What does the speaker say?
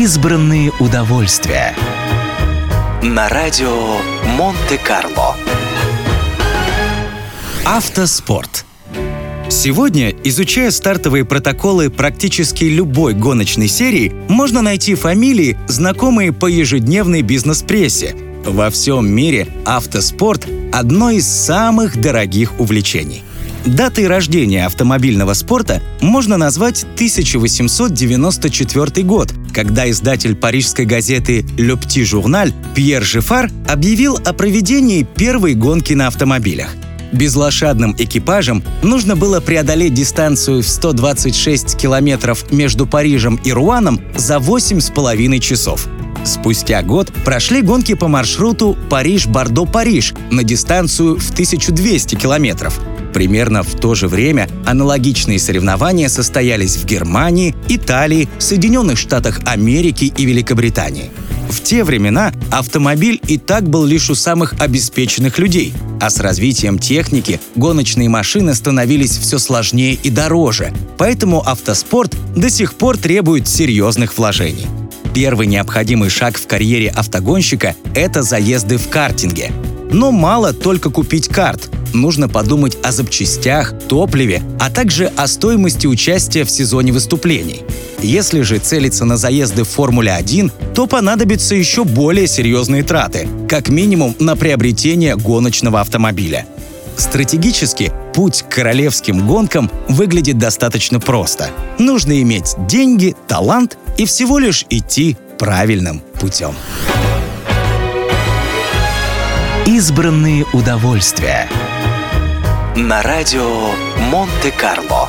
Избранные удовольствия. На радио Монте-Карло. Автоспорт. Сегодня, изучая стартовые протоколы практически любой гоночной серии, можно найти фамилии, знакомые по ежедневной бизнес-прессе. Во всем мире автоспорт – одно из самых дорогих увлечений. Датой рождения автомобильного спорта можно назвать 1894 год, когда издатель парижской газеты «Le Petit Journal» Пьер Жифар объявил о проведении первой гонки на автомобилях. Безлошадным экипажем нужно было преодолеть дистанцию в 126 километров между Парижем и Руаном за 8,5 часов. Спустя год прошли гонки по маршруту Париж-Бордо-Париж на дистанцию в 1200 километров. Примерно в то же время аналогичные соревнования состоялись в Германии, Италии, Соединенных Штатах Америки и Великобритании. В те времена автомобиль и так был лишь у самых обеспеченных людей, а с развитием техники гоночные машины становились все сложнее и дороже, поэтому автоспорт до сих пор требует серьезных вложений. Первый необходимый шаг в карьере автогонщика – это заезды в картинге. Но мало только купить карт. Нужно подумать о запчастях, топливе, а также о стоимости участия в сезоне выступлений. Если же целиться на заезды в Формуле-1, то понадобятся еще более серьезные траты, как минимум на приобретение гоночного автомобиля. Стратегически путь к королевским гонкам выглядит достаточно просто. Нужно иметь деньги, талант и всего лишь идти правильным путем. Избранные удовольствия. На радио Монте-Карло.